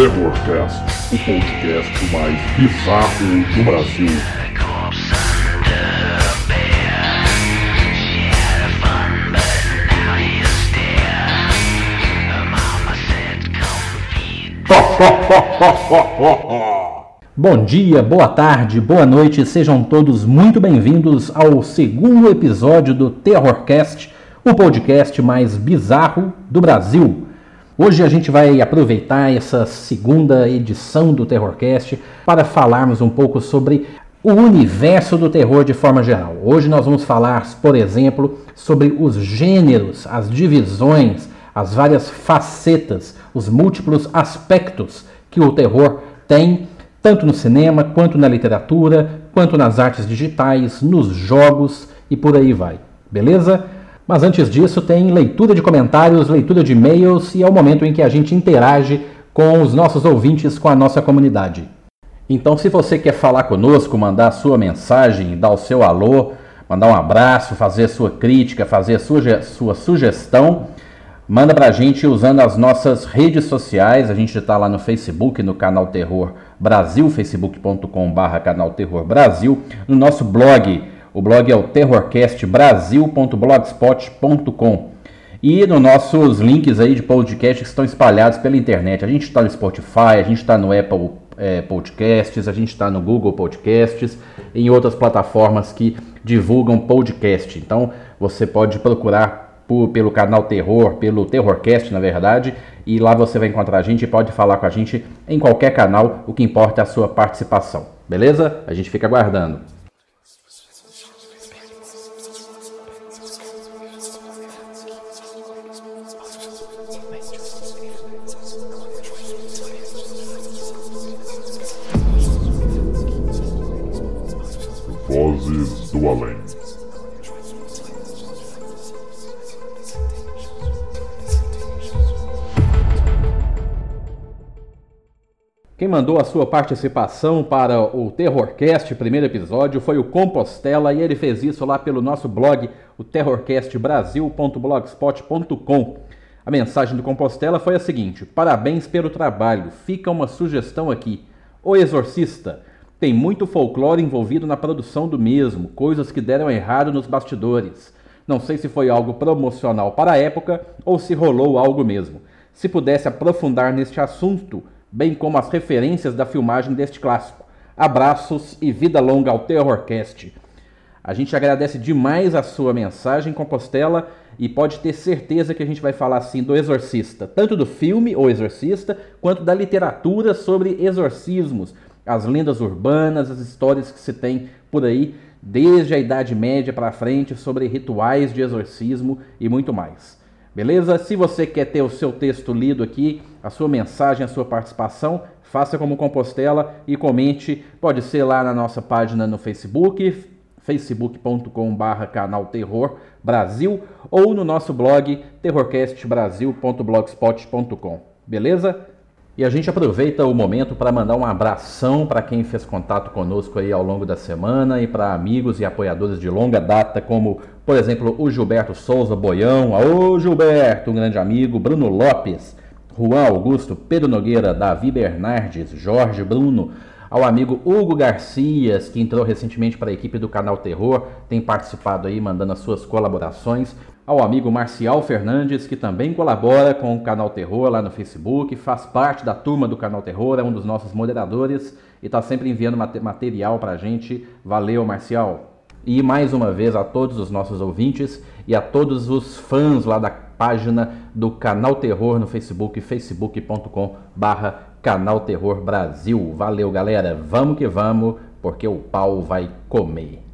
Terrorcast, o podcast mais bizarro do Brasil. Bom dia, boa tarde, boa noite, sejam todos muito bem-vindos ao segundo episódio do Terrorcast, o podcast mais bizarro do Brasil. Hoje a gente vai aproveitar essa segunda edição do Terrorcast para falarmos um pouco sobre o universo do terror de forma geral. Hoje nós vamos falar, por exemplo, sobre os gêneros, as divisões, as várias facetas, os múltiplos aspectos que o terror tem, tanto no cinema, quanto na literatura, quanto nas artes digitais, nos jogos e por aí vai. Beleza? Mas antes disso, tem leitura de comentários, leitura de e-mails e é o momento em que a gente interage com os nossos ouvintes, com a nossa comunidade. Então, se você quer falar conosco, mandar a sua mensagem, dar o seu alô, mandar um abraço, fazer sua crítica, fazer sua, sua sugestão, manda pra gente usando as nossas redes sociais. A gente está lá no Facebook, no canal Terror Brasil, facebook.com/barra canal Terror Brasil, no nosso blog o blog é o terrorcastbrasil.blogspot.com. E nos nossos links aí de podcast que estão espalhados pela internet. A gente está no Spotify, a gente está no Apple é, Podcasts, a gente está no Google Podcasts, em outras plataformas que divulgam podcast. Então você pode procurar por, pelo canal Terror, pelo Terrorcast, na verdade, e lá você vai encontrar a gente e pode falar com a gente em qualquer canal. O que importa é a sua participação. Beleza? A gente fica aguardando. Do Além. Quem mandou a sua participação para o Terrorcast, primeiro episódio, foi o Compostela e ele fez isso lá pelo nosso blog, o terrorcastbrasil.blogspot.com. A mensagem do Compostela foi a seguinte: Parabéns pelo trabalho, fica uma sugestão aqui. O Exorcista. Tem muito folclore envolvido na produção do mesmo, coisas que deram errado nos bastidores. Não sei se foi algo promocional para a época ou se rolou algo mesmo. Se pudesse aprofundar neste assunto, bem como as referências da filmagem deste clássico. Abraços e vida longa ao Terrorcast. A gente agradece demais a sua mensagem, Compostela, e pode ter certeza que a gente vai falar assim do Exorcista, tanto do filme O Exorcista, quanto da literatura sobre exorcismos, as lendas urbanas, as histórias que se tem por aí, desde a Idade Média para frente, sobre rituais de exorcismo e muito mais. Beleza? Se você quer ter o seu texto lido aqui, a sua mensagem, a sua participação, faça como Compostela e comente. Pode ser lá na nossa página no Facebook, facebook.com.br canal Terror Brasil ou no nosso blog terrorcastbrasil.blogspot.com. Beleza? E a gente aproveita o momento para mandar um abração para quem fez contato conosco aí ao longo da semana e para amigos e apoiadores de longa data, como, por exemplo, o Gilberto Souza Boião, ô Gilberto, um grande amigo, Bruno Lopes, Juan Augusto, Pedro Nogueira, Davi Bernardes, Jorge Bruno, ao amigo Hugo Garcias, que entrou recentemente para a equipe do canal Terror, tem participado aí, mandando as suas colaborações ao amigo Marcial Fernandes, que também colabora com o Canal Terror lá no Facebook, faz parte da turma do Canal Terror, é um dos nossos moderadores e está sempre enviando material para a gente. Valeu, Marcial! E mais uma vez a todos os nossos ouvintes e a todos os fãs lá da página do Canal Terror no Facebook, facebook.com barra Canal Terror Brasil. Valeu, galera! Vamos que vamos, porque o pau vai comer.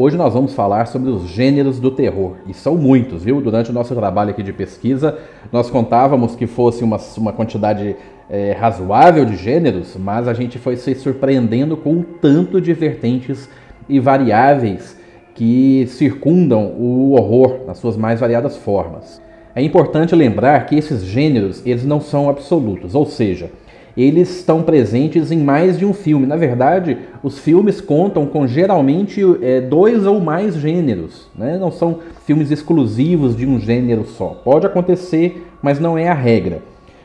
Hoje nós vamos falar sobre os gêneros do terror, e são muitos, viu? Durante o nosso trabalho aqui de pesquisa, nós contávamos que fosse uma, uma quantidade é, razoável de gêneros, mas a gente foi se surpreendendo com um tanto de vertentes e variáveis que circundam o horror nas suas mais variadas formas. É importante lembrar que esses gêneros eles não são absolutos, ou seja, eles estão presentes em mais de um filme. Na verdade, os filmes contam com geralmente é, dois ou mais gêneros, né? não são filmes exclusivos de um gênero só. Pode acontecer, mas não é a regra.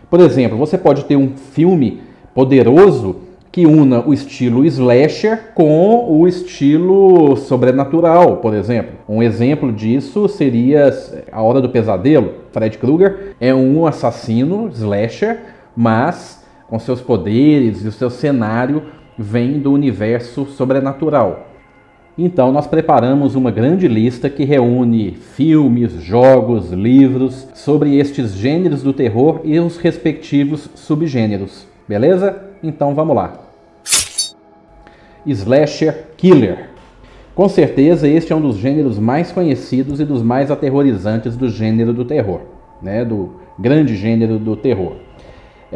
Por exemplo, você pode ter um filme poderoso que una o estilo slasher com o estilo sobrenatural, por exemplo. Um exemplo disso seria A Hora do Pesadelo. Fred Krueger é um assassino slasher, mas com seus poderes e o seu cenário vem do universo sobrenatural. Então, nós preparamos uma grande lista que reúne filmes, jogos, livros sobre estes gêneros do terror e os respectivos subgêneros. Beleza? Então vamos lá. Slasher Killer. Com certeza, este é um dos gêneros mais conhecidos e dos mais aterrorizantes do gênero do terror, né? do grande gênero do terror.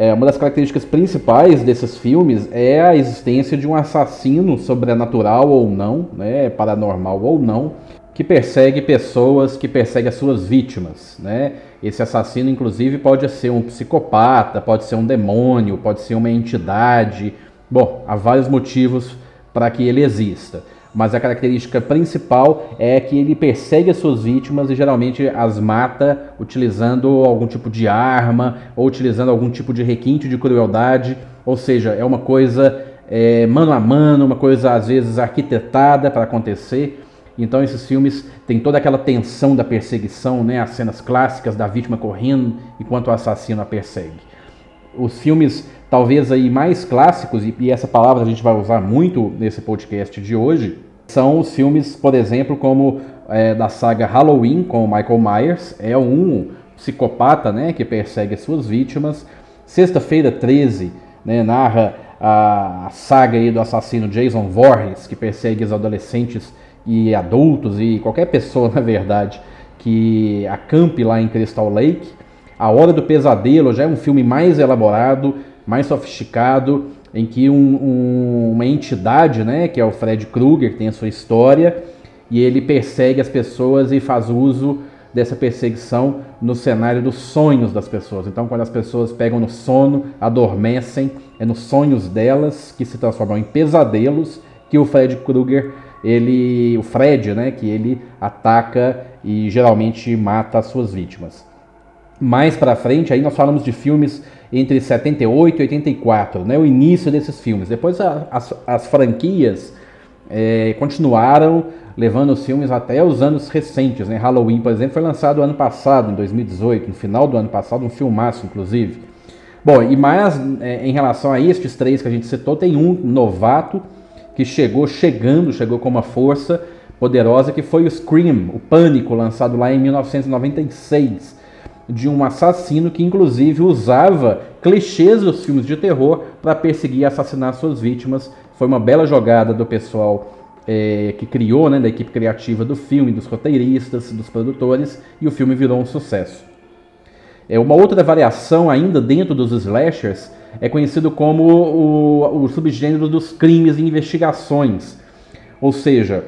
É, uma das características principais desses filmes é a existência de um assassino sobrenatural ou não, né? paranormal ou não, que persegue pessoas, que persegue as suas vítimas. Né? Esse assassino, inclusive, pode ser um psicopata, pode ser um demônio, pode ser uma entidade. Bom, há vários motivos para que ele exista. Mas a característica principal é que ele persegue as suas vítimas e geralmente as mata utilizando algum tipo de arma ou utilizando algum tipo de requinte de crueldade. Ou seja, é uma coisa é, mano a mano, uma coisa às vezes arquitetada para acontecer. Então esses filmes têm toda aquela tensão da perseguição, né? as cenas clássicas da vítima correndo enquanto o assassino a persegue. Os filmes talvez aí mais clássicos, e essa palavra a gente vai usar muito nesse podcast de hoje, são os filmes, por exemplo, como é, da saga Halloween com Michael Myers, é um psicopata né, que persegue as suas vítimas. Sexta-feira 13 né, narra a, a saga aí do assassino Jason Voorhees, que persegue os adolescentes e adultos e qualquer pessoa, na verdade, que acampe lá em Crystal Lake. A Hora do Pesadelo já é um filme mais elaborado, mais sofisticado, em que um, um, uma entidade, né, que é o Fred Krueger, tem a sua história, e ele persegue as pessoas e faz uso dessa perseguição no cenário dos sonhos das pessoas. Então, quando as pessoas pegam no sono, adormecem, é nos sonhos delas que se transformam em pesadelos que o Fred Krueger, ele, o Fred, né, que ele ataca e geralmente mata as suas vítimas. Mais para frente, aí nós falamos de filmes entre 78 e 84, né, o início desses filmes. Depois a, as, as, franquias é, continuaram levando os filmes até os anos recentes. Né? Halloween, por exemplo, foi lançado ano passado, em 2018, no final do ano passado, um filmaço, inclusive. Bom, e mais é, em relação a estes três que a gente citou, tem um novato que chegou chegando, chegou com uma força poderosa, que foi o Scream, o Pânico, lançado lá em 1996 de um assassino que inclusive usava clichês dos filmes de terror para perseguir e assassinar suas vítimas. Foi uma bela jogada do pessoal é, que criou, né, da equipe criativa do filme, dos roteiristas, dos produtores, e o filme virou um sucesso. É, uma outra variação ainda dentro dos slashers é conhecido como o, o subgênero dos crimes e investigações. Ou seja,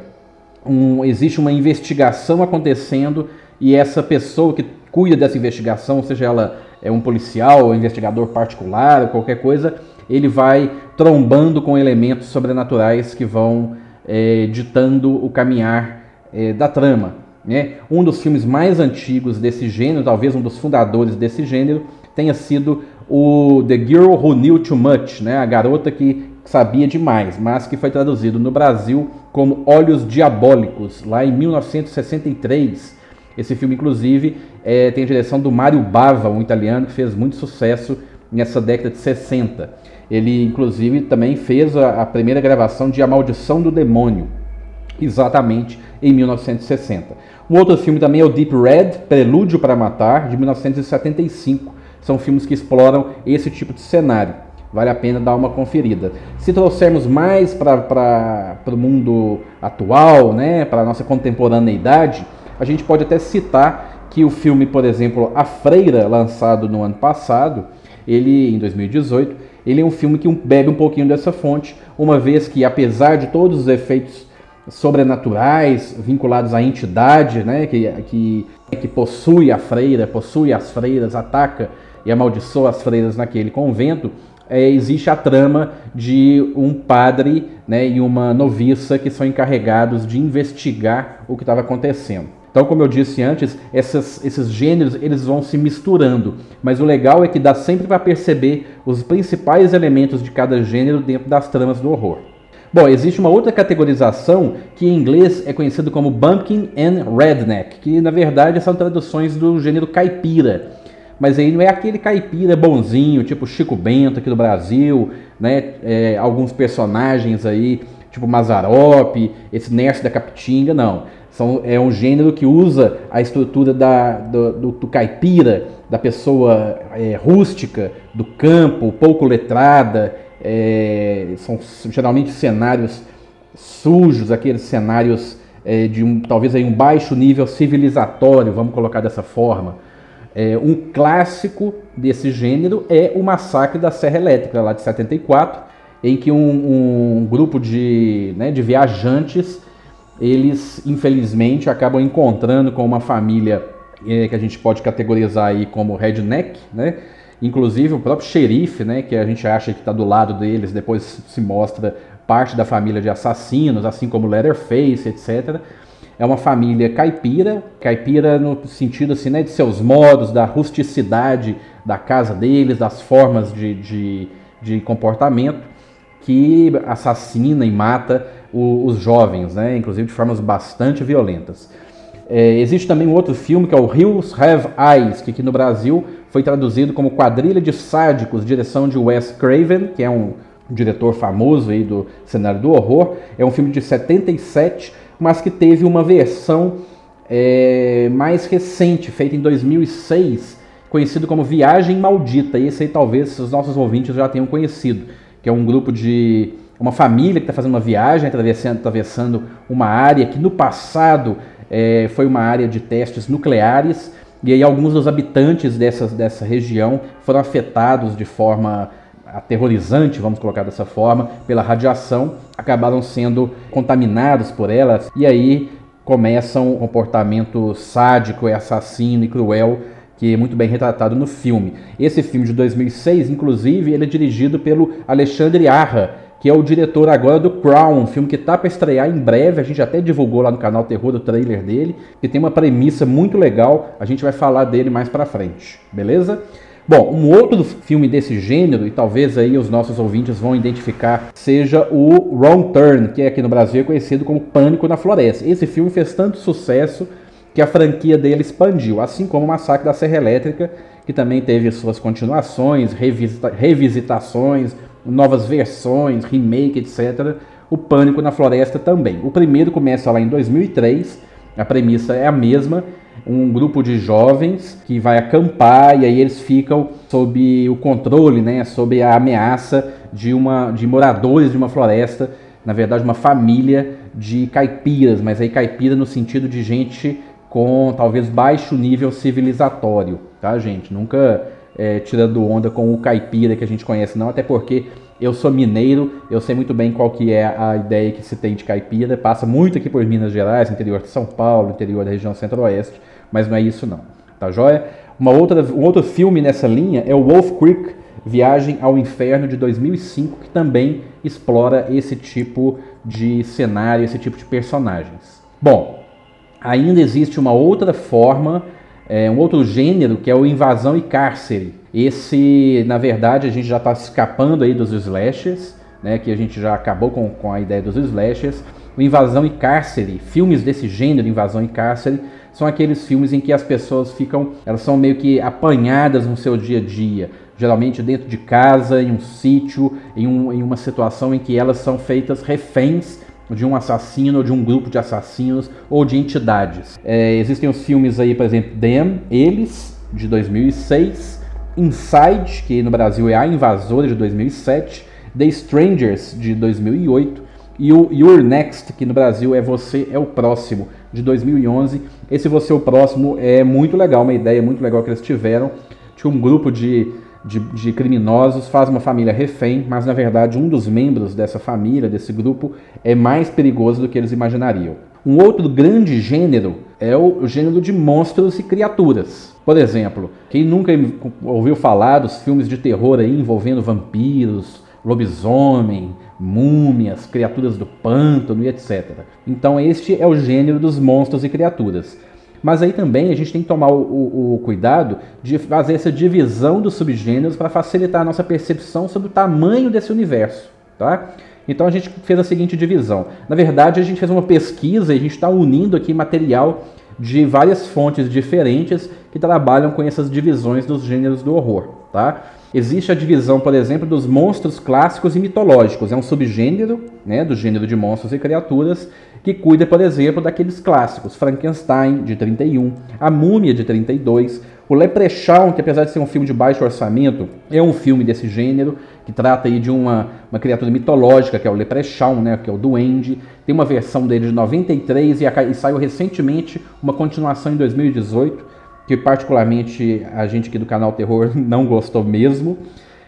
um, existe uma investigação acontecendo e essa pessoa que cuida dessa investigação, seja ela é um policial, ou investigador particular, qualquer coisa, ele vai trombando com elementos sobrenaturais que vão é, ditando o caminhar é, da trama. Né? Um dos filmes mais antigos desse gênero, talvez um dos fundadores desse gênero, tenha sido o The Girl Who Knew Too Much, né? a garota que sabia demais, mas que foi traduzido no Brasil como Olhos Diabólicos, lá em 1963. Esse filme, inclusive, é, tem a direção do Mario Bava, um italiano que fez muito sucesso nessa década de 60. Ele, inclusive, também fez a, a primeira gravação de A Maldição do Demônio, exatamente em 1960. Um outro filme também é o Deep Red, Prelúdio para Matar, de 1975. São filmes que exploram esse tipo de cenário. Vale a pena dar uma conferida. Se trouxermos mais para o mundo atual, né, para a nossa contemporaneidade, a gente pode até citar que o filme, por exemplo, A Freira, lançado no ano passado, ele em 2018, ele é um filme que bebe um pouquinho dessa fonte, uma vez que apesar de todos os efeitos sobrenaturais vinculados à entidade, né, que, que, que possui a freira, possui as freiras, ataca e amaldiçoa as freiras naquele convento, é, existe a trama de um padre né, e uma noviça que são encarregados de investigar o que estava acontecendo. Então, como eu disse antes, essas, esses gêneros eles vão se misturando, mas o legal é que dá sempre para perceber os principais elementos de cada gênero dentro das tramas do horror. Bom, existe uma outra categorização que em inglês é conhecido como Bumpkin and Redneck, que na verdade são traduções do gênero caipira mas aí não é aquele caipira bonzinho, tipo Chico Bento aqui do Brasil, né? É, alguns personagens aí, tipo Mazarope, esse Nerso da Capitinga, não. São, é um gênero que usa a estrutura da, do, do, do caipira, da pessoa é, rústica, do campo, pouco letrada. É, são geralmente cenários sujos, aqueles cenários é, de um, talvez aí um baixo nível civilizatório, vamos colocar dessa forma. É, um clássico desse gênero é o Massacre da Serra Elétrica, lá de 74, em que um, um grupo de, né, de viajantes, eles infelizmente acabam encontrando com uma família é, que a gente pode categorizar aí como redneck, né? Inclusive o próprio xerife, né, que a gente acha que está do lado deles, depois se mostra parte da família de assassinos, assim como Leatherface, etc é uma família caipira, caipira no sentido assim, né, de seus modos, da rusticidade da casa deles, das formas de, de, de comportamento, que assassina e mata o, os jovens, né, inclusive de formas bastante violentas. É, existe também um outro filme que é o Hills Have Eyes, que aqui no Brasil foi traduzido como Quadrilha de Sádicos, direção de Wes Craven, que é um diretor famoso aí do cenário do horror. É um filme de 77 mas que teve uma versão é, mais recente, feita em 2006, conhecido como Viagem Maldita. E esse aí talvez os nossos ouvintes já tenham conhecido, que é um grupo de uma família que está fazendo uma viagem, atravessando, atravessando uma área que no passado é, foi uma área de testes nucleares. E aí alguns dos habitantes dessa, dessa região foram afetados de forma aterrorizante, vamos colocar dessa forma, pela radiação, acabaram sendo contaminados por ela e aí começa um comportamento sádico, assassino e cruel que é muito bem retratado no filme. Esse filme de 2006, inclusive, ele é dirigido pelo Alexandre Arra, que é o diretor agora do Crown, um filme que está para estrear em breve. A gente até divulgou lá no canal Terror o trailer dele, que tem uma premissa muito legal. A gente vai falar dele mais para frente, beleza? Bom, um outro filme desse gênero, e talvez aí os nossos ouvintes vão identificar, seja o Wrong Turn, que aqui no Brasil é conhecido como Pânico na Floresta. Esse filme fez tanto sucesso que a franquia dele expandiu, assim como o Massacre da Serra Elétrica, que também teve suas continuações, revisita revisitações, novas versões, remake, etc. O Pânico na Floresta também. O primeiro começa lá em 2003, a premissa é a mesma, um grupo de jovens que vai acampar e aí eles ficam sob o controle, né, sob a ameaça de uma de moradores de uma floresta, na verdade uma família de caipiras, mas aí caipira no sentido de gente com talvez baixo nível civilizatório, tá, gente? Nunca é, tirando onda com o caipira que a gente conhece, não, até porque eu sou mineiro, eu sei muito bem qual que é a ideia que se tem de caipira, passa muito aqui por Minas Gerais, interior de São Paulo, interior da região centro-oeste, mas não é isso não, tá joia? Uma outra, um outro filme nessa linha é o Wolf Creek, Viagem ao Inferno de 2005, que também explora esse tipo de cenário, esse tipo de personagens. Bom, ainda existe uma outra forma, é, um outro gênero que é o Invasão e Cárcere. Esse, na verdade, a gente já está escapando aí dos slashers, né, que a gente já acabou com, com a ideia dos slashers. O Invasão e Cárcere, filmes desse gênero, Invasão e Cárcere, são aqueles filmes em que as pessoas ficam, elas são meio que apanhadas no seu dia a dia, geralmente dentro de casa, em um sítio, em, um, em uma situação em que elas são feitas reféns de um assassino, ou de um grupo de assassinos ou de entidades. É, existem os filmes aí, por exemplo, Them, Eles, de 2006, Inside, que no Brasil é A Invasora, de 2007, The Strangers, de 2008, e o You're Next, que no Brasil é Você é o Próximo, de 2011. Esse Você é o Próximo é muito legal, uma ideia muito legal que eles tiveram. Tinha um grupo de de, de, criminosos faz uma família refém, mas na verdade um dos membros dessa família, desse grupo, é mais perigoso do que eles imaginariam. Um outro grande gênero é o gênero de monstros e criaturas. Por exemplo, quem nunca ouviu falar dos filmes de terror aí envolvendo vampiros, lobisomem, múmias, criaturas do pântano e etc. Então este é o gênero dos monstros e criaturas. Mas aí também a gente tem que tomar o, o, o cuidado de fazer essa divisão dos subgêneros para facilitar a nossa percepção sobre o tamanho desse universo. Tá? Então a gente fez a seguinte divisão. Na verdade, a gente fez uma pesquisa e a gente está unindo aqui material de várias fontes diferentes que trabalham com essas divisões dos gêneros do horror. Tá? Existe a divisão, por exemplo, dos monstros clássicos e mitológicos. É um subgênero né, do gênero de monstros e criaturas que cuida, por exemplo, daqueles clássicos. Frankenstein, de 31, A Múmia, de 32, o Leprechaun, que apesar de ser um filme de baixo orçamento, é um filme desse gênero, que trata aí de uma, uma criatura mitológica, que é o Leprechaun, né, que é o Duende. Tem uma versão dele de 93 e, a, e saiu recentemente uma continuação em 2018 que particularmente a gente aqui do canal Terror não gostou mesmo.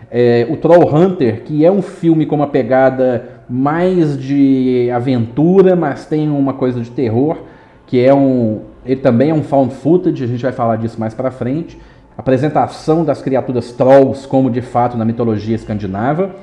É, o Troll Hunter, que é um filme com uma pegada mais de aventura, mas tem uma coisa de terror, que é um. Ele também é um found footage, a gente vai falar disso mais para frente. Apresentação das criaturas trolls, como de fato na mitologia escandinava.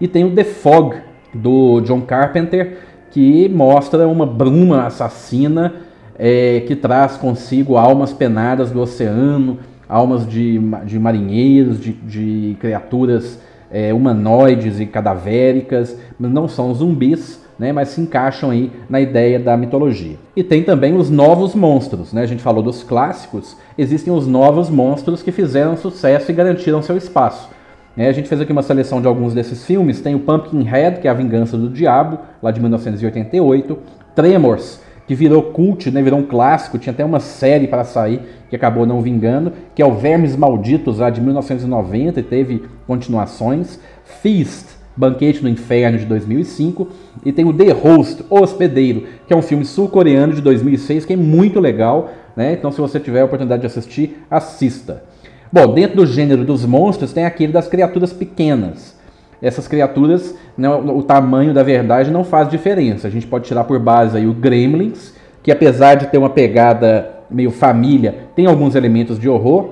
E tem o The Fog, do John Carpenter, que mostra uma bruma assassina é, que traz consigo almas penadas do oceano, almas de, de marinheiros, de, de criaturas é, humanoides e cadavéricas, não são zumbis, né, mas se encaixam aí na ideia da mitologia. E tem também os novos monstros, né? A gente falou dos clássicos, existem os novos monstros que fizeram sucesso e garantiram seu espaço. É, a gente fez aqui uma seleção de alguns desses filmes. Tem o Pumpkinhead, que é a Vingança do Diabo, lá de 1988. Tremors, que virou cult, né, virou um clássico, tinha até uma série para sair que acabou não vingando, que é o Vermes Malditos, lá de 1990, e teve continuações. Feast, Banquete no Inferno, de 2005, e tem o The Host, O Hospedeiro, que é um filme sul-coreano de 2006, que é muito legal, né? então se você tiver a oportunidade de assistir, assista. Bom, dentro do gênero dos monstros tem aquele das criaturas pequenas essas criaturas, né, o tamanho da verdade não faz diferença. A gente pode tirar por base aí o Gremlins, que apesar de ter uma pegada meio família, tem alguns elementos de horror.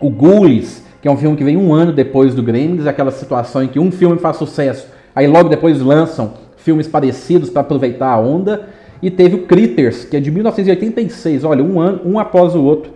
O Ghoulies, que é um filme que vem um ano depois do Gremlins, aquela situação em que um filme faz sucesso, aí logo depois lançam filmes parecidos para aproveitar a onda. E teve o Critters, que é de 1986, olha, um ano, um após o outro,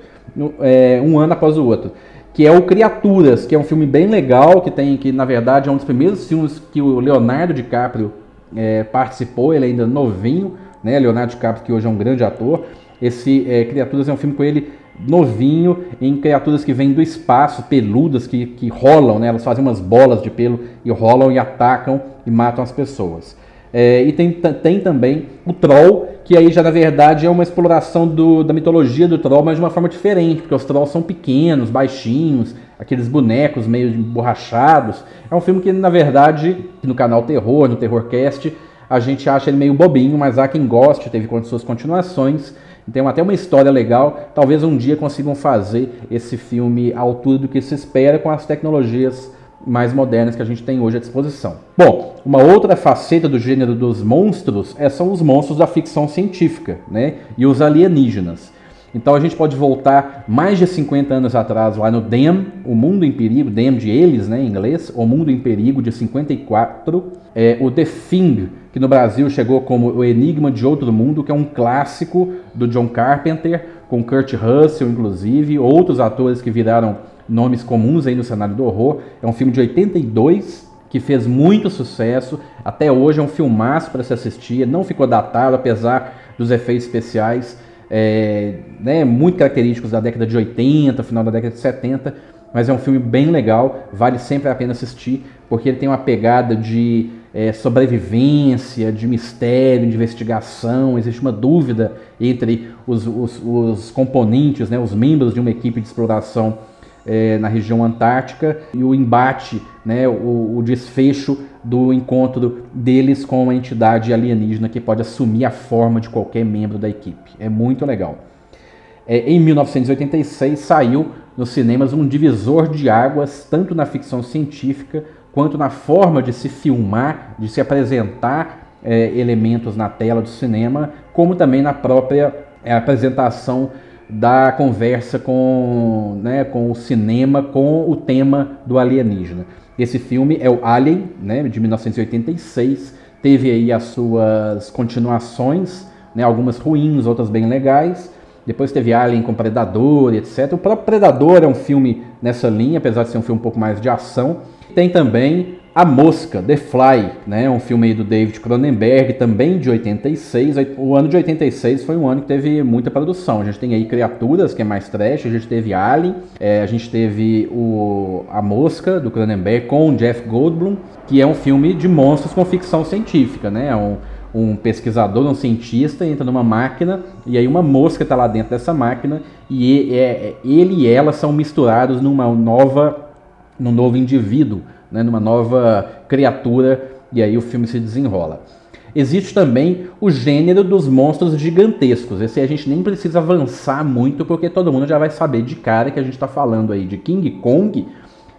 é, um ano após o outro que é o Criaturas, que é um filme bem legal, que tem que na verdade é um dos primeiros filmes que o Leonardo DiCaprio é, participou, ele é ainda novinho, né? Leonardo DiCaprio que hoje é um grande ator. Esse é, Criaturas é um filme com ele novinho, em criaturas que vêm do espaço, peludas, que, que rolam, né? Elas fazem umas bolas de pelo e rolam e atacam e matam as pessoas. É, e tem, tem também o Troll, que aí já na verdade é uma exploração do, da mitologia do troll, mas de uma forma diferente, porque os trolls são pequenos, baixinhos, aqueles bonecos meio emborrachados. É um filme que na verdade, no canal Terror, no Terrorcast, a gente acha ele meio bobinho, mas há quem goste, teve suas continuações. Tem até uma história legal. Talvez um dia consigam fazer esse filme à altura do que se espera com as tecnologias mais modernas que a gente tem hoje à disposição. Bom, uma outra faceta do gênero dos monstros é, são os monstros da ficção científica né, e os alienígenas. Então a gente pode voltar mais de 50 anos atrás lá no Dem, O Mundo em Perigo, Dem de eles, né, em inglês, O Mundo em Perigo de 54, é, o The Thing, que no Brasil chegou como O Enigma de Outro Mundo, que é um clássico do John Carpenter, com Kurt Russell inclusive, outros atores que viraram nomes comuns aí no cenário do horror. É um filme de 82 que fez muito sucesso. Até hoje é um filmaço para se assistir. Não ficou datado, apesar dos efeitos especiais é, né, muito característicos da década de 80, final da década de 70. Mas é um filme bem legal, vale sempre a pena assistir, porque ele tem uma pegada de é, sobrevivência, de mistério, de investigação. Existe uma dúvida entre os, os, os componentes, né, os membros de uma equipe de exploração é, na região antártica e o embate, né, o, o, desfecho do encontro deles com uma entidade alienígena que pode assumir a forma de qualquer membro da equipe. É muito legal. É, em 1986 saiu nos cinemas um divisor de águas, tanto na ficção científica quanto na forma de se filmar, de se apresentar é, elementos na tela do cinema, como também na própria é, apresentação da conversa com, né, com o cinema, com o tema do alienígena. Esse filme é o Alien, né, de 1986, teve aí as suas continuações, né, algumas ruins, outras bem legais. Depois teve Alien com Predador, etc. O próprio Predador é um filme nessa linha, apesar de ser um filme um pouco mais de ação. Tem também A Mosca, The Fly, né? um filme aí do David Cronenberg, também de 86. O ano de 86 foi um ano que teve muita produção. A gente tem aí Criaturas, que é mais trash, a gente teve Alien, é, a gente teve o A Mosca, do Cronenberg, com o Jeff Goldblum, que é um filme de monstros com ficção científica, né? É um, um pesquisador, um cientista, entra numa máquina e aí uma mosca está lá dentro dessa máquina e é, ele e ela são misturados numa nova, num novo indivíduo, né, numa nova criatura e aí o filme se desenrola. Existe também o gênero dos monstros gigantescos. Esse a gente nem precisa avançar muito porque todo mundo já vai saber de cara que a gente está falando aí de King Kong,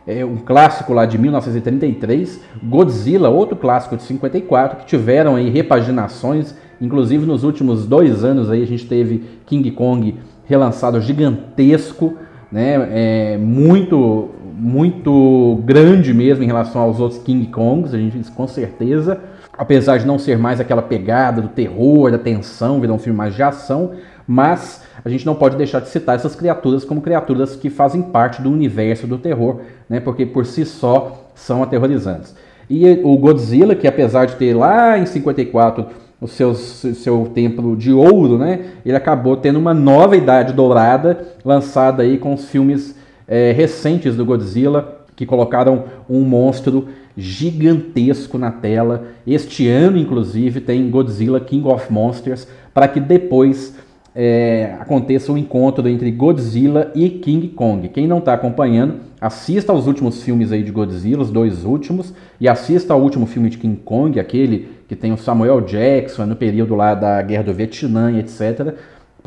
é um clássico lá de 1933, Godzilla, outro clássico de 54, que tiveram aí repaginações, inclusive nos últimos dois anos aí a gente teve King Kong relançado gigantesco, né, é muito muito grande mesmo em relação aos outros King Kongs, a gente com certeza, apesar de não ser mais aquela pegada do terror, da tensão, virar um filme mais de ação, mas a gente não pode deixar de citar essas criaturas como criaturas que fazem parte do universo do terror, né, porque por si só são aterrorizantes. E o Godzilla, que apesar de ter lá em 54 o seu, seu tempo de ouro, né, ele acabou tendo uma nova idade dourada, lançada aí com os filmes é, recentes do Godzilla, que colocaram um monstro gigantesco na tela. Este ano, inclusive, tem Godzilla King of Monsters, para que depois é, aconteça o um encontro entre Godzilla e King Kong. Quem não está acompanhando, assista aos últimos filmes aí de Godzilla, os dois últimos, e assista ao último filme de King Kong, aquele que tem o Samuel Jackson no período lá da Guerra do Vietnã, etc.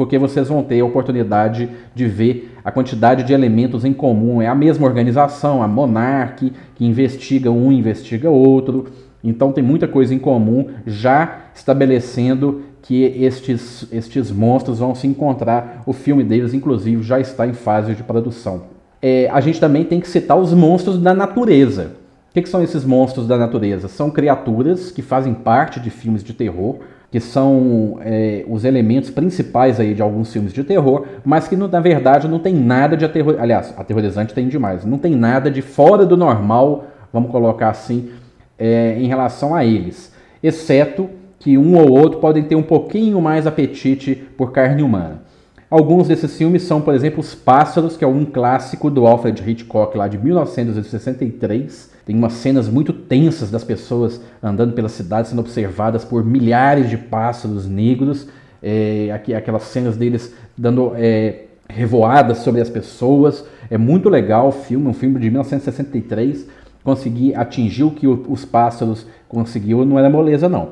Porque vocês vão ter a oportunidade de ver a quantidade de elementos em comum. É a mesma organização, a Monarch, que investiga um, investiga outro. Então tem muita coisa em comum, já estabelecendo que estes, estes monstros vão se encontrar. O filme deles, inclusive, já está em fase de produção. É, a gente também tem que citar os monstros da natureza. O que, que são esses monstros da natureza? São criaturas que fazem parte de filmes de terror, que são é, os elementos principais aí de alguns filmes de terror, mas que na verdade não tem nada de aterror... aliás, aterrorizante tem demais, não tem nada de fora do normal, vamos colocar assim, é, em relação a eles, exceto que um ou outro podem ter um pouquinho mais apetite por carne humana. Alguns desses filmes são, por exemplo, Os Pássaros, que é um clássico do Alfred Hitchcock lá de 1963. Tem umas cenas muito tensas das pessoas andando pela cidade, sendo observadas por milhares de pássaros negros. É, aquelas cenas deles dando é, revoadas sobre as pessoas. É muito legal o filme, um filme de 1963. Conseguir atingir o que os pássaros conseguiu, não era moleza não.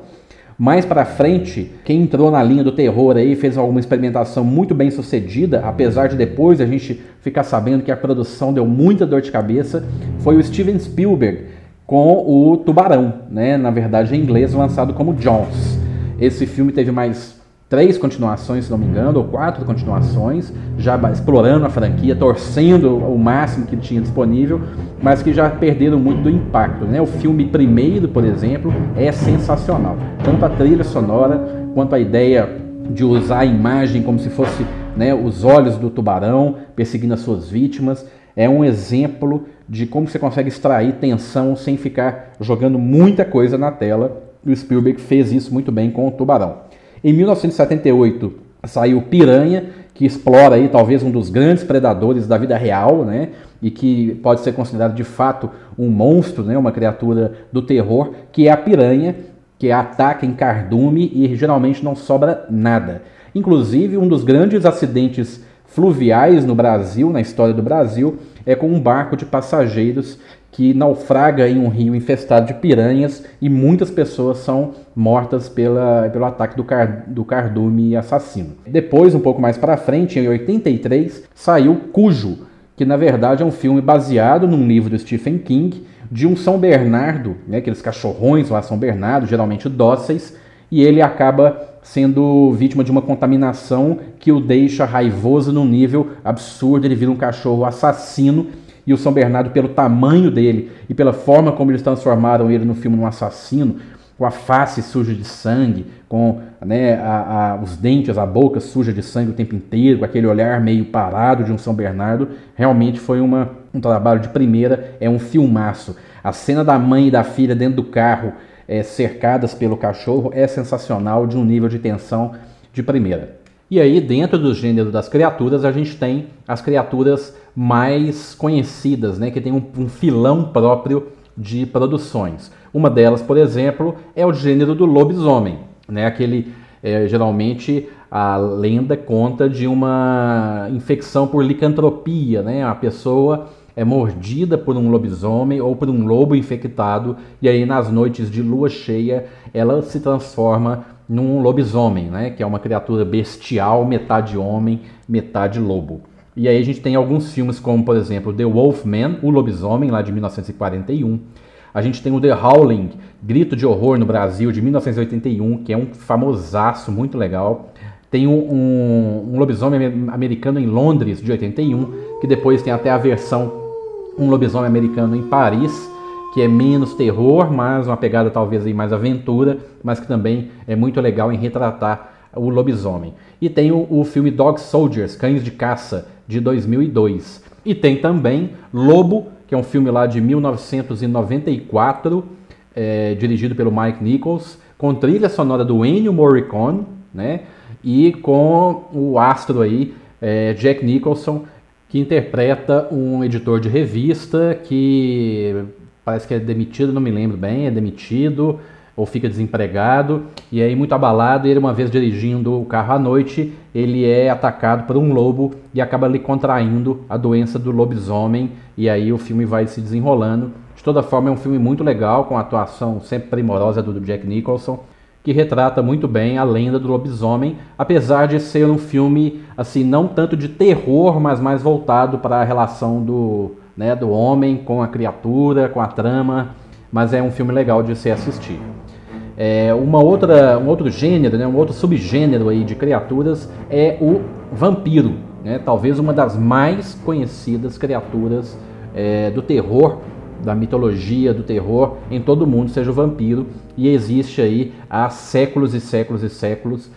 Mais para frente, quem entrou na linha do terror aí fez alguma experimentação muito bem sucedida, apesar de depois a gente ficar sabendo que a produção deu muita dor de cabeça, foi o Steven Spielberg com o Tubarão, né? Na verdade em inglês lançado como Jaws. Esse filme teve mais três continuações, se não me engano, ou quatro continuações, já explorando a franquia, torcendo o máximo que tinha disponível, mas que já perderam muito do impacto. Né? O filme primeiro, por exemplo, é sensacional. Tanto a trilha sonora quanto a ideia de usar a imagem como se fosse né, os olhos do tubarão perseguindo as suas vítimas. É um exemplo de como você consegue extrair tensão sem ficar jogando muita coisa na tela. O Spielberg fez isso muito bem com o Tubarão. Em 1978 saiu Piranha, que explora aí talvez um dos grandes predadores da vida real, né? E que pode ser considerado de fato um monstro, né? Uma criatura do terror, que é a piranha, que ataca em cardume e geralmente não sobra nada. Inclusive, um dos grandes acidentes fluviais no Brasil, na história do Brasil, é com um barco de passageiros que naufraga em um rio infestado de piranhas e muitas pessoas são mortas pela, pelo ataque do, car, do cardume assassino. Depois, um pouco mais para frente, em 83, saiu Cujo, que na verdade é um filme baseado num livro do Stephen King de um São Bernardo, né, aqueles cachorrões lá São Bernardo, geralmente dóceis, e ele acaba sendo vítima de uma contaminação que o deixa raivoso num nível absurdo, ele vira um cachorro assassino e o São Bernardo, pelo tamanho dele e pela forma como eles transformaram ele no filme num assassino, com a face suja de sangue, com né, a, a, os dentes, a boca suja de sangue o tempo inteiro, com aquele olhar meio parado de um São Bernardo, realmente foi uma, um trabalho de primeira, é um filmaço. A cena da mãe e da filha dentro do carro, é, cercadas pelo cachorro, é sensacional, de um nível de tensão de primeira. E aí, dentro do gênero das criaturas, a gente tem as criaturas mais conhecidas, né, que tem um, um filão próprio de produções. Uma delas, por exemplo, é o gênero do lobisomem, né? Aquele é, geralmente a lenda conta de uma infecção por licantropia, né? A pessoa é mordida por um lobisomem ou por um lobo infectado e aí nas noites de lua cheia ela se transforma num lobisomem, né? Que é uma criatura bestial, metade homem, metade lobo. E aí a gente tem alguns filmes como, por exemplo, The Wolfman, o lobisomem, lá de 1941. A gente tem o The Howling, Grito de Horror no Brasil, de 1981, que é um famosaço, muito legal. Tem um, um, um, lobisomem americano em Londres, de 81, que depois tem até a versão Um Lobisomem Americano em Paris, que é menos terror, mas uma pegada talvez aí mais aventura, mas que também é muito legal em retratar o lobisomem. E tem o, o filme Dog Soldiers, Cães de Caça, de 2002. E tem também Lobo, que é um filme lá de 1994, é, dirigido pelo Mike Nichols, com trilha sonora do Ennio Morricone, né? E com o astro aí, é, Jack Nicholson, que interpreta um editor de revista que parece que é demitido, não me lembro bem, é demitido ou fica desempregado e aí muito abalado, ele uma vez dirigindo o carro à noite, ele é atacado por um lobo e acaba lhe contraindo a doença do lobisomem e aí o filme vai se desenrolando. De toda forma é um filme muito legal, com a atuação sempre primorosa do Jack Nicholson, que retrata muito bem a lenda do lobisomem, apesar de ser um filme assim não tanto de terror, mas mais voltado para a relação do, né, do homem com a criatura, com a trama, mas é um filme legal de se assistir. É, uma outra, um outro gênero, né, um outro subgênero aí de criaturas é o vampiro. Né, talvez uma das mais conhecidas criaturas é, do terror, da mitologia do terror em todo o mundo, seja o vampiro. E existe aí há séculos e séculos e séculos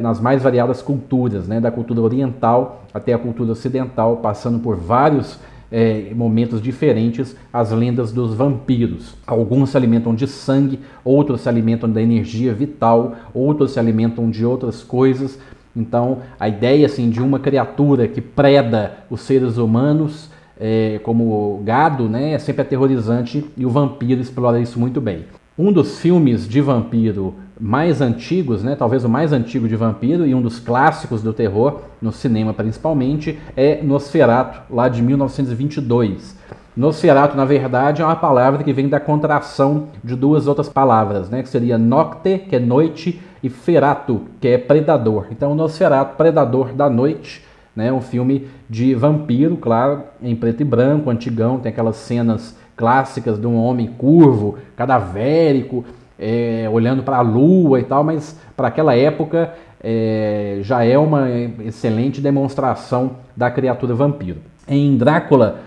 nas mais variadas culturas, né, da cultura oriental até a cultura ocidental, passando por vários é, momentos diferentes as lendas dos vampiros. Alguns se alimentam de sangue, outros se alimentam da energia vital, outros se alimentam de outras coisas. Então, a ideia assim de uma criatura que preda os seres humanos é, como gado, né, é sempre aterrorizante e o vampiro explora isso muito bem. Um dos filmes de vampiro mais antigos, né, talvez o mais antigo de vampiro e um dos clássicos do terror, no cinema principalmente, é Nosferatu, lá de 1922. Nosferatu, na verdade, é uma palavra que vem da contração de duas outras palavras, né, que seria nocte, que é noite, e ferato, que é predador. Então, Nosferatu, predador da noite, né, um filme de vampiro, claro, em preto e branco, antigão, tem aquelas cenas clássicas de um homem curvo, cadavérico, é, olhando para a lua e tal, mas para aquela época é, já é uma excelente demonstração da criatura vampiro. Em Drácula,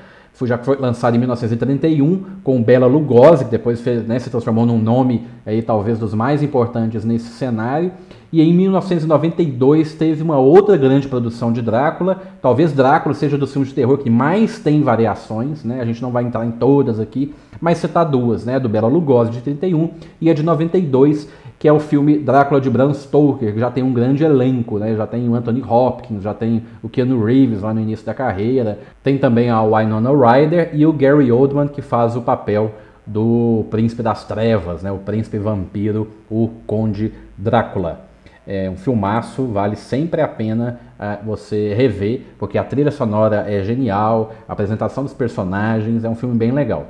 já foi lançado em 1931 com Bela Lugosi, que depois fez, né, se transformou num nome aí talvez dos mais importantes nesse cenário. E em 1992 teve uma outra grande produção de Drácula. Talvez Drácula seja dos filmes de terror que mais tem variações, né? A gente não vai entrar em todas aqui, mas citar duas, né? Do Bela Lugosi de 31 e a de 92, que é o filme Drácula de Bram Stoker, que já tem um grande elenco, né? Já tem o Anthony Hopkins, já tem o Keanu Reeves lá no início da carreira, tem também a Winona Ryder e o Gary Oldman que faz o papel do Príncipe das Trevas, né? O Príncipe Vampiro, o Conde Drácula. É um filmaço, vale sempre a pena uh, você rever, porque a trilha sonora é genial, a apresentação dos personagens é um filme bem legal.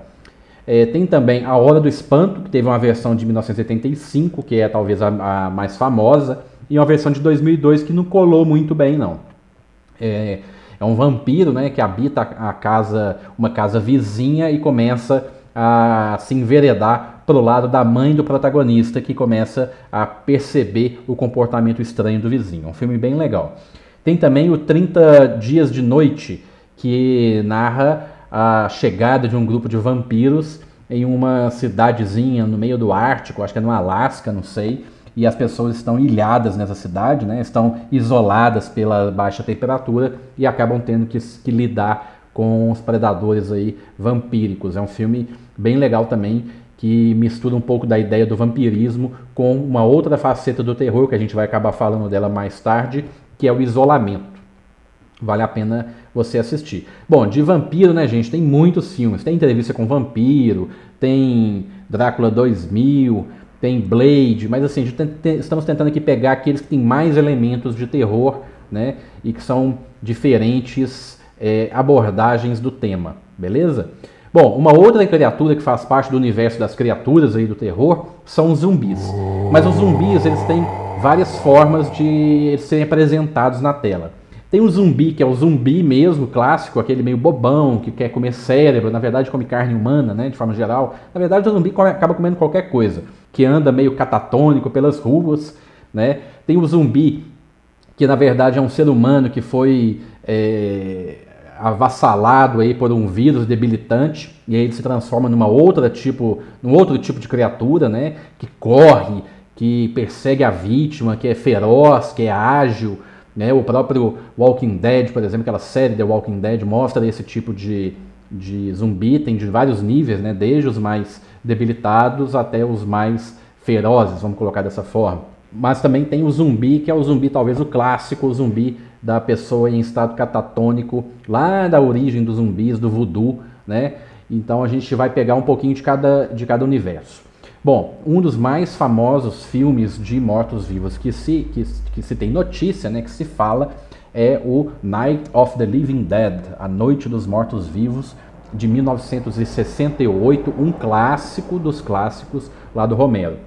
É, tem também A Hora do Espanto, que teve uma versão de 1985, que é talvez a, a mais famosa, e uma versão de 2002 que não colou muito bem, não. É, é um vampiro, né, que habita a casa, uma casa vizinha e começa a se enveredar para o lado da mãe do protagonista, que começa a perceber o comportamento estranho do vizinho. Um filme bem legal. Tem também o 30 Dias de Noite, que narra a chegada de um grupo de vampiros em uma cidadezinha no meio do Ártico, acho que é no Alasca, não sei, e as pessoas estão ilhadas nessa cidade, né? estão isoladas pela baixa temperatura e acabam tendo que, que lidar com os predadores aí vampíricos. É um filme bem legal também que mistura um pouco da ideia do vampirismo com uma outra faceta do terror que a gente vai acabar falando dela mais tarde, que é o isolamento. Vale a pena você assistir. Bom, de vampiro, né, gente, tem muitos filmes. Tem Entrevista com Vampiro, tem Drácula 2000, tem Blade, mas assim, estamos tentando aqui pegar aqueles que têm mais elementos de terror, né, e que são diferentes é, abordagens do tema, beleza? Bom, uma outra criatura que faz parte do universo das criaturas aí do terror são os zumbis. Mas os zumbis, eles têm várias formas de serem apresentados na tela. Tem o zumbi, que é o zumbi mesmo, clássico, aquele meio bobão, que quer comer cérebro, na verdade come carne humana, né, de forma geral. Na verdade, o zumbi acaba comendo qualquer coisa, que anda meio catatônico pelas ruas, né. Tem o zumbi, que na verdade é um ser humano que foi é, avassalado aí por um vírus debilitante e aí ele se transforma numa outra tipo, num outro tipo de criatura, né, que corre, que persegue a vítima, que é feroz, que é ágil, né? O próprio Walking Dead, por exemplo, aquela série The Walking Dead mostra esse tipo de, de zumbi, tem de vários níveis, né? Desde os mais debilitados até os mais ferozes, vamos colocar dessa forma. Mas também tem o zumbi, que é o zumbi talvez o clássico, o zumbi da pessoa em estado catatônico, lá da origem dos zumbis, do voodoo, né? Então a gente vai pegar um pouquinho de cada, de cada universo. Bom, um dos mais famosos filmes de mortos-vivos que se, que, que se tem notícia, né, que se fala, é o Night of the Living Dead, A Noite dos Mortos-Vivos, de 1968, um clássico dos clássicos lá do Romero.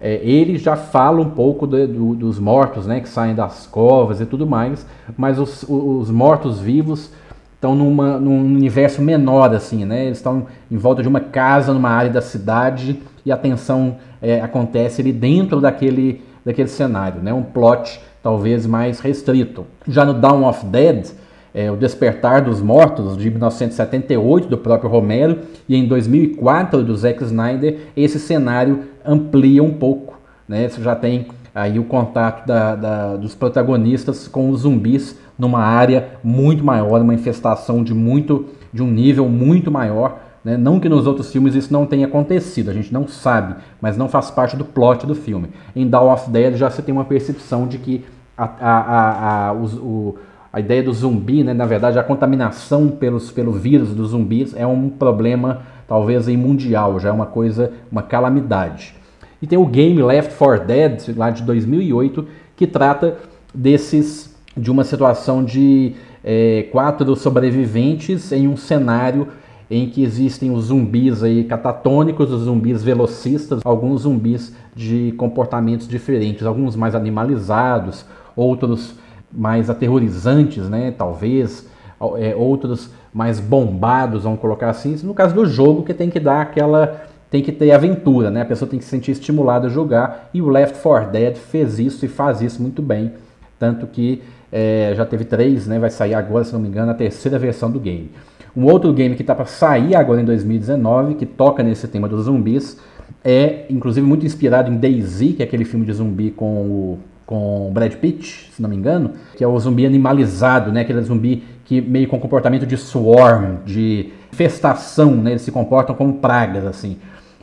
É, ele já fala um pouco de, do, dos mortos, né, que saem das covas e tudo mais, mas os, os mortos-vivos estão numa, num universo menor, assim, né? Eles estão em volta de uma casa, numa área da cidade, e a tensão é, acontece ali dentro daquele, daquele cenário, né? Um plot talvez mais restrito. Já no Dawn of Dead, é, O Despertar dos Mortos, de 1978, do próprio Romero, e em 2004, do Zack Snyder, esse cenário amplia um pouco. Né? Você já tem aí o contato da, da, dos protagonistas com os zumbis numa área muito maior, uma infestação de, muito, de um nível muito maior. Né? Não que nos outros filmes isso não tenha acontecido, a gente não sabe, mas não faz parte do plot do filme. Em Dawn of Dead já você tem uma percepção de que a, a, a, o, a ideia do zumbi, né? na verdade a contaminação pelos, pelo vírus dos zumbis é um problema talvez mundial, já é uma coisa, uma calamidade. E tem o game Left 4 Dead, lá de 2008, que trata desses de uma situação de é, quatro sobreviventes em um cenário em que existem os zumbis aí catatônicos, os zumbis velocistas, alguns zumbis de comportamentos diferentes, alguns mais animalizados, outros mais aterrorizantes, né? Talvez, é, outros mais bombados, vamos colocar assim. No caso do jogo, que tem que dar aquela tem que ter aventura, né? A pessoa tem que se sentir estimulada a jogar. E o Left 4 Dead fez isso e faz isso muito bem. Tanto que é, já teve três, né? Vai sair agora, se não me engano, a terceira versão do game. Um outro game que está para sair agora em 2019, que toca nesse tema dos zumbis, é inclusive muito inspirado em Daisy, que é aquele filme de zumbi com o com Brad Pitt, se não me engano, que é o zumbi animalizado, né? Aquele zumbi que meio com comportamento de swarm, de infestação, né? Eles se comportam como pragas, assim.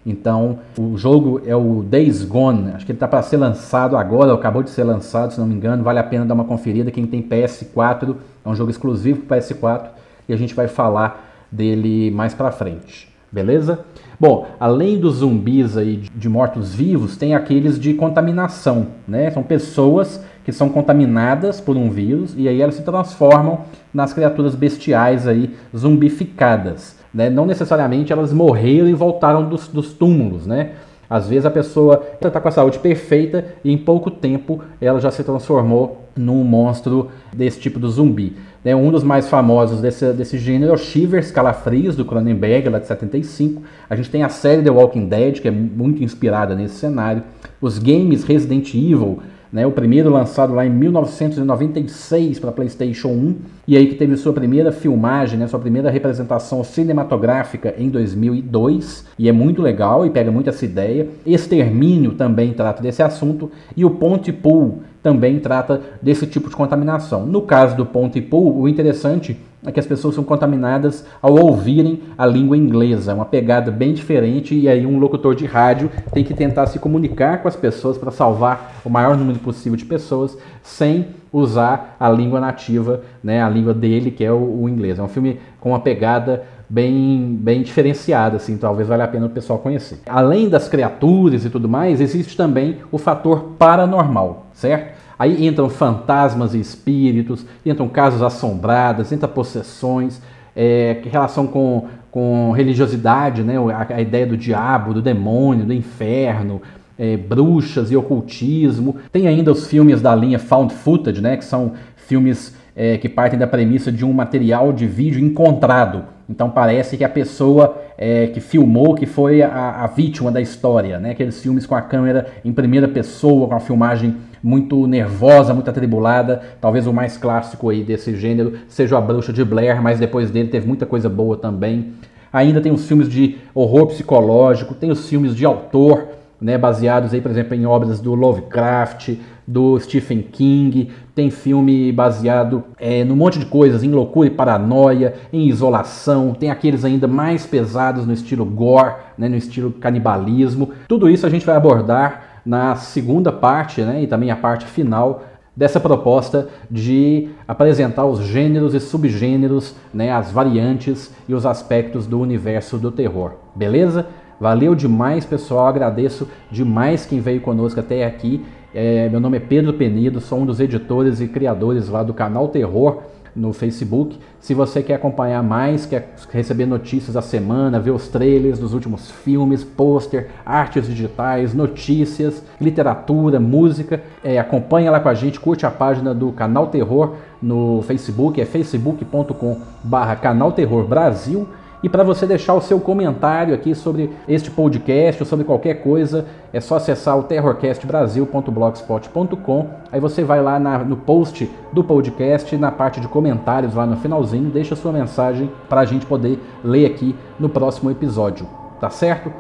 Então, o jogo é o Days Gone, acho que ele está para ser lançado agora, acabou de ser lançado, se não me engano, vale a pena dar uma conferida. Quem tem PS4, é um jogo exclusivo para PS4 e a gente vai falar dele mais para frente, beleza? Bom, além dos zumbis aí de mortos-vivos, tem aqueles de contaminação, né? São pessoas que são contaminadas por um vírus e aí elas se transformam nas criaturas bestiais aí zumbificadas. Né? Não necessariamente elas morreram e voltaram dos, dos túmulos, né? Às vezes a pessoa está com a saúde perfeita e em pouco tempo ela já se transformou num monstro desse tipo do zumbi. Né? Um dos mais famosos desse, desse gênero é o Shivers, Calafrios, do Cronenberg, lá de 75. A gente tem a série The Walking Dead, que é muito inspirada nesse cenário. Os games Resident Evil, né, o primeiro lançado lá em 1996 para PlayStation 1, e aí que teve sua primeira filmagem, né, sua primeira representação cinematográfica em 2002, e é muito legal e pega muito essa ideia. Extermínio também trata desse assunto, e o Pontypool também trata desse tipo de contaminação. No caso do Pontypool, o interessante é que as pessoas são contaminadas ao ouvirem a língua inglesa, uma pegada bem diferente e aí um locutor de rádio tem que tentar se comunicar com as pessoas para salvar o maior número possível de pessoas sem usar a língua nativa, né, a língua dele que é o, o inglês. É um filme com uma pegada bem, bem diferenciada, assim, talvez valha a pena o pessoal conhecer. Além das criaturas e tudo mais, existe também o fator paranormal, certo? Aí entram fantasmas e espíritos, entram casos assombrados, entram possessões, é, relação com, com religiosidade, né? A, a, ideia do diabo, do demônio, do inferno, é, bruxas e ocultismo. Tem ainda os filmes da linha Found Footage, né? Que são filmes é, que partem da premissa de um material de vídeo encontrado. Então parece que a pessoa é, que filmou que foi a, a, vítima da história, né? Aqueles filmes com a câmera em primeira pessoa, com a filmagem muito nervosa, muito atribulada. Talvez o mais clássico aí desse gênero seja A Bruxa de Blair, mas depois dele teve muita coisa boa também. Ainda tem os filmes de horror psicológico, tem os filmes de autor, né, baseados aí, por exemplo, em obras do Lovecraft, do Stephen King, tem filme baseado é, num monte de coisas, em loucura e paranoia, em isolação, tem aqueles ainda mais pesados no estilo gore, né, no estilo canibalismo. Tudo isso a gente vai abordar na segunda parte, né, e também a parte final dessa proposta de apresentar os gêneros e subgêneros, né, as variantes e os aspectos do universo do terror. Beleza? Valeu demais, pessoal. Agradeço demais quem veio conosco até aqui. É, meu nome é Pedro Penido, sou um dos editores e criadores lá do canal Terror no Facebook. Se você quer acompanhar mais, quer receber notícias da semana, ver os trailers dos últimos filmes, pôster, artes digitais, notícias, literatura, música, é, acompanha lá com a gente, curte a página do Canal Terror no Facebook, é facebook.com/barra Canal Terror Brasil. E para você deixar o seu comentário aqui sobre este podcast ou sobre qualquer coisa, é só acessar o terrorcastbrasil.blogspot.com. Aí você vai lá na, no post do podcast, na parte de comentários lá no finalzinho, deixa sua mensagem para a gente poder ler aqui no próximo episódio. Tá certo?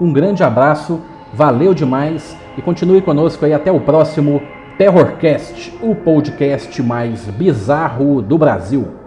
Um grande abraço, valeu demais e continue conosco aí até o próximo Terrorcast, o podcast mais bizarro do Brasil.